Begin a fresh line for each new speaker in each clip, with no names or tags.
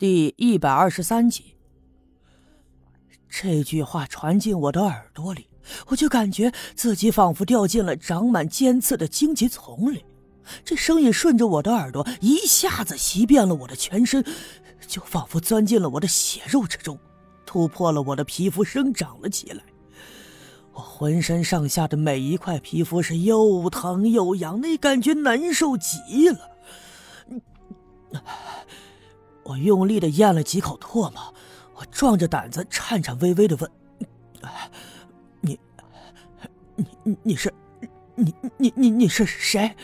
第一百二十三集，这句话传进我的耳朵里，我就感觉自己仿佛掉进了长满尖刺的荆棘丛里。这声音顺着我的耳朵，一下子袭遍了我的全身，就仿佛钻进了我的血肉之中，突破了我的皮肤，生长了起来。我浑身上下的每一块皮肤是又疼又痒，那感觉难受极了。我用力的咽了几口唾沫，我壮着胆子，颤颤巍巍的问：“你，你，你是，你你你你是谁？”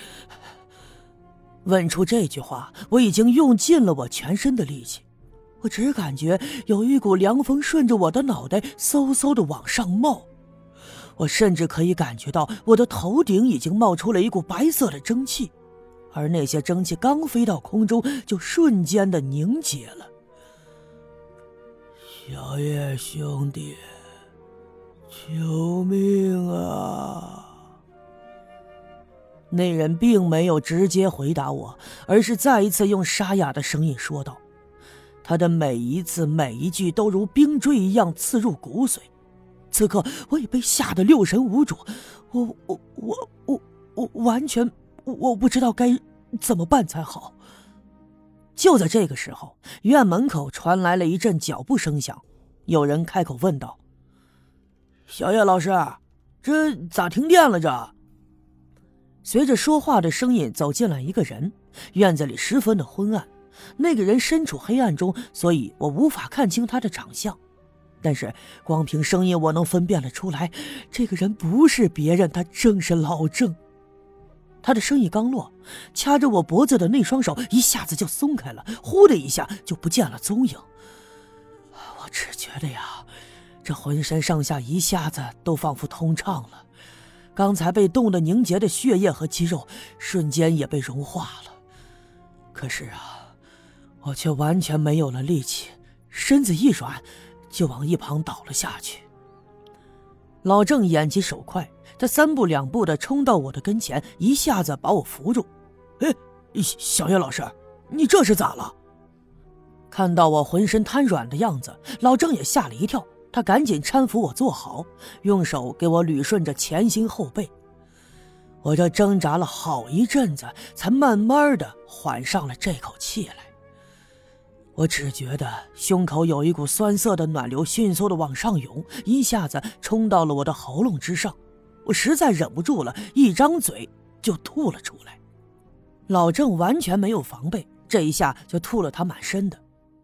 问出这句话，我已经用尽了我全身的力气，我只感觉有一股凉风顺着我的脑袋嗖嗖的往上冒，我甚至可以感觉到我的头顶已经冒出了一股白色的蒸汽。而那些蒸汽刚飞到空中，就瞬间的凝结了。
小叶兄弟，救命啊！
那人并没有直接回答我，而是再一次用沙哑的声音说道：“他的每一次每一句都如冰锥一样刺入骨髓。”此刻，我已被吓得六神无主，我我我我我完全。我不知道该怎么办才好。就在这个时候，院门口传来了一阵脚步声响，有人开口问道：“
小叶老师，这咋停电了？”这
随着说话的声音走进来一个人，院子里十分的昏暗。那个人身处黑暗中，所以我无法看清他的长相，但是光凭声音，我能分辨了出来，这个人不是别人，他正是老郑。他的声音刚落，掐着我脖子的那双手一下子就松开了，呼的一下就不见了踪影。我只觉得呀，这浑身上下一下子都仿佛通畅了，刚才被冻得凝结的血液和肌肉瞬间也被融化了。可是啊，我却完全没有了力气，身子一软，就往一旁倒了下去。老郑眼疾手快。他三步两步的冲到我的跟前，一下子把我扶住。
哎，小叶老师，你这是咋了？
看到我浑身瘫软的样子，老郑也吓了一跳。他赶紧搀扶我坐好，用手给我捋顺着前心后背。我这挣扎了好一阵子，才慢慢的缓上了这口气来。我只觉得胸口有一股酸涩的暖流迅速的往上涌，一下子冲到了我的喉咙之上。我实在忍不住了，一张嘴就吐了出来。老郑完全没有防备，这一下就吐了他满身的。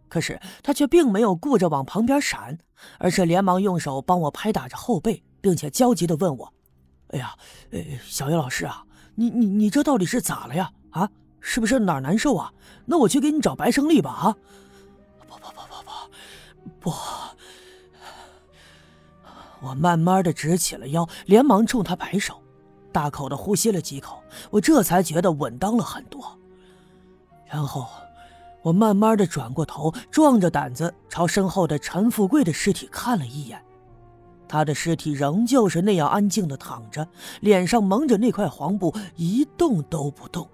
可是他却并没有顾着往旁边闪，而是连忙用手帮我拍打着后背，并且焦急地问我：“哎呀，呃，小叶老师啊，你你你这到底是咋了呀？啊，是不是哪儿难受啊？那我去给你找白胜利吧。”啊，不不不不不不。我慢慢的直起了腰，连忙冲他摆手，大口的呼吸了几口，我这才觉得稳当了很多。然后，我慢慢的转过头，壮着胆子朝身后的陈富贵的尸体看了一眼，他的尸体仍旧是那样安静的躺着，脸上蒙着那块黄布，一动都不动。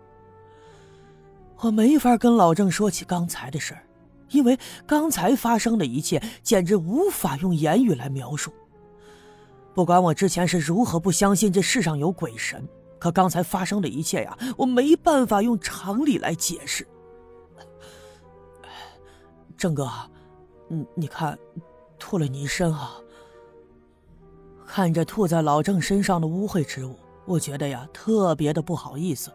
我没法跟老郑说起刚才的事儿，因为刚才发生的一切简直无法用言语来描述。不管我之前是如何不相信这世上有鬼神，可刚才发生的一切呀，我没办法用常理来解释。郑哥，你你看，吐了你一身啊！看着吐在老郑身上的污秽之物，我觉得呀，特别的不好意思。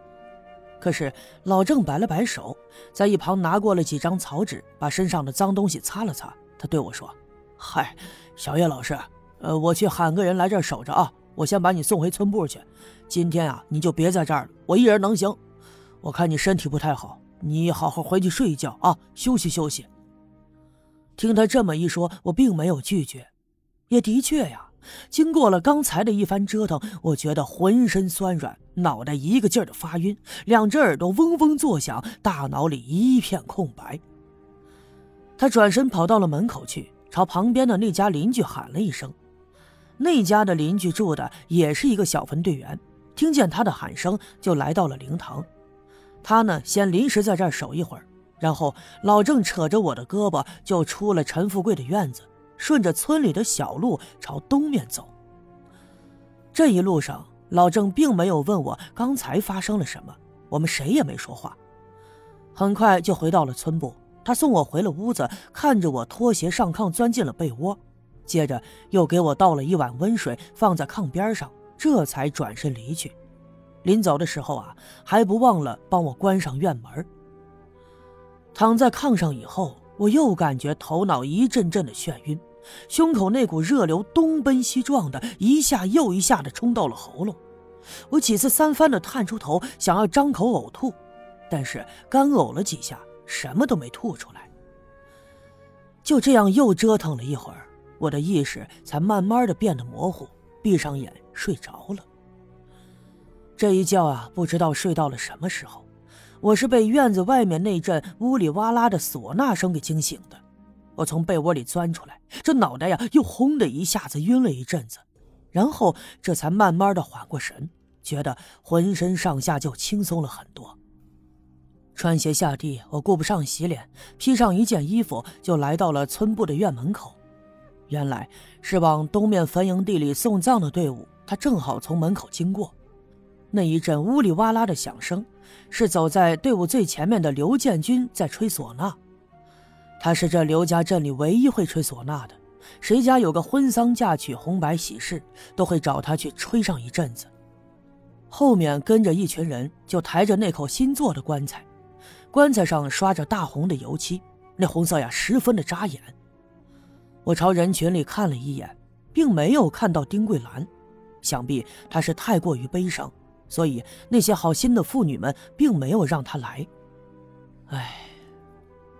可是老郑摆了摆手，在一旁拿过了几张草纸，把身上的脏东西擦了擦。他对我说：“嗨，小叶老师。”呃，我去喊个人来这儿守着啊！我先把你送回村部去。今天啊，你就别在这儿了，我一人能行。我看你身体不太好，你好好回去睡一觉啊，休息休息。听他这么一说，我并没有拒绝。也的确呀，经过了刚才的一番折腾，我觉得浑身酸软，脑袋一个劲儿的发晕，两只耳朵嗡嗡作响，大脑里一片空白。他转身跑到了门口去，朝旁边的那家邻居喊了一声。那家的邻居住的也是一个小分队员，听见他的喊声，就来到了灵堂。他呢，先临时在这儿守一会儿，然后老郑扯着我的胳膊就出了陈富贵的院子，顺着村里的小路朝东面走。这一路上，老郑并没有问我刚才发生了什么，我们谁也没说话。很快就回到了村部，他送我回了屋子，看着我脱鞋上炕钻进了被窝，接着又给我倒了一碗温水放在炕边上，这才转身离去。临走的时候啊，还不忘了帮我关上院门。躺在炕上以后，我又感觉头脑一阵阵的眩晕，胸口那股热流东奔西撞的，一下又一下的冲到了喉咙。我几次三番的探出头，想要张口呕吐，但是干呕了几下，什么都没吐出来。就这样又折腾了一会儿，我的意识才慢慢的变得模糊，闭上眼睡着了。这一觉啊，不知道睡到了什么时候。我是被院子外面那阵呜里哇啦的唢呐声给惊醒的，我从被窝里钻出来，这脑袋呀又轰的一下子晕了一阵子，然后这才慢慢的缓过神，觉得浑身上下就轻松了很多。穿鞋下地，我顾不上洗脸，披上一件衣服就来到了村部的院门口，原来是往东面坟营地里送葬的队伍，他正好从门口经过。那一阵呜里哇啦的响声，是走在队伍最前面的刘建军在吹唢呐。他是这刘家镇里唯一会吹唢呐的，谁家有个婚丧嫁娶、红白喜事，都会找他去吹上一阵子。后面跟着一群人，就抬着那口新做的棺材，棺材上刷着大红的油漆，那红色呀十分的扎眼。我朝人群里看了一眼，并没有看到丁桂兰，想必她是太过于悲伤。所以那些好心的妇女们并没有让她来。唉，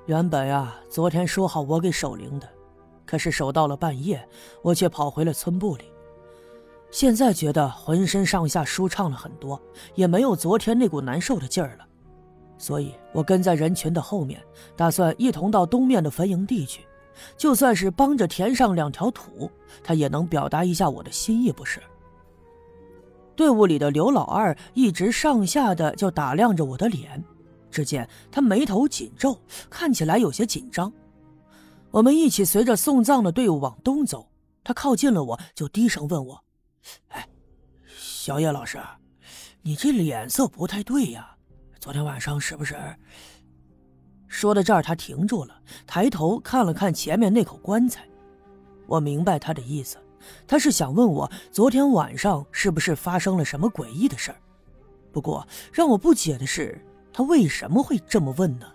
原本啊，昨天说好我给守灵的，可是守到了半夜，我却跑回了村部里。现在觉得浑身上下舒畅了很多，也没有昨天那股难受的劲儿了。所以我跟在人群的后面，打算一同到东面的坟营地去，就算是帮着填上两条土，他也能表达一下我的心意，不是？队伍里的刘老二一直上下的就打量着我的脸，只见他眉头紧皱，看起来有些紧张。我们一起随着送葬的队伍往东走，他靠近了我，就低声问我：“
哎，小叶老师，你这脸色不太对呀，昨天晚上是不是？”
说到这儿，他停住了，抬头看了看前面那口棺材。我明白他的意思。他是想问我昨天晚上是不是发生了什么诡异的事儿，不过让我不解的是，他为什么会这么问呢？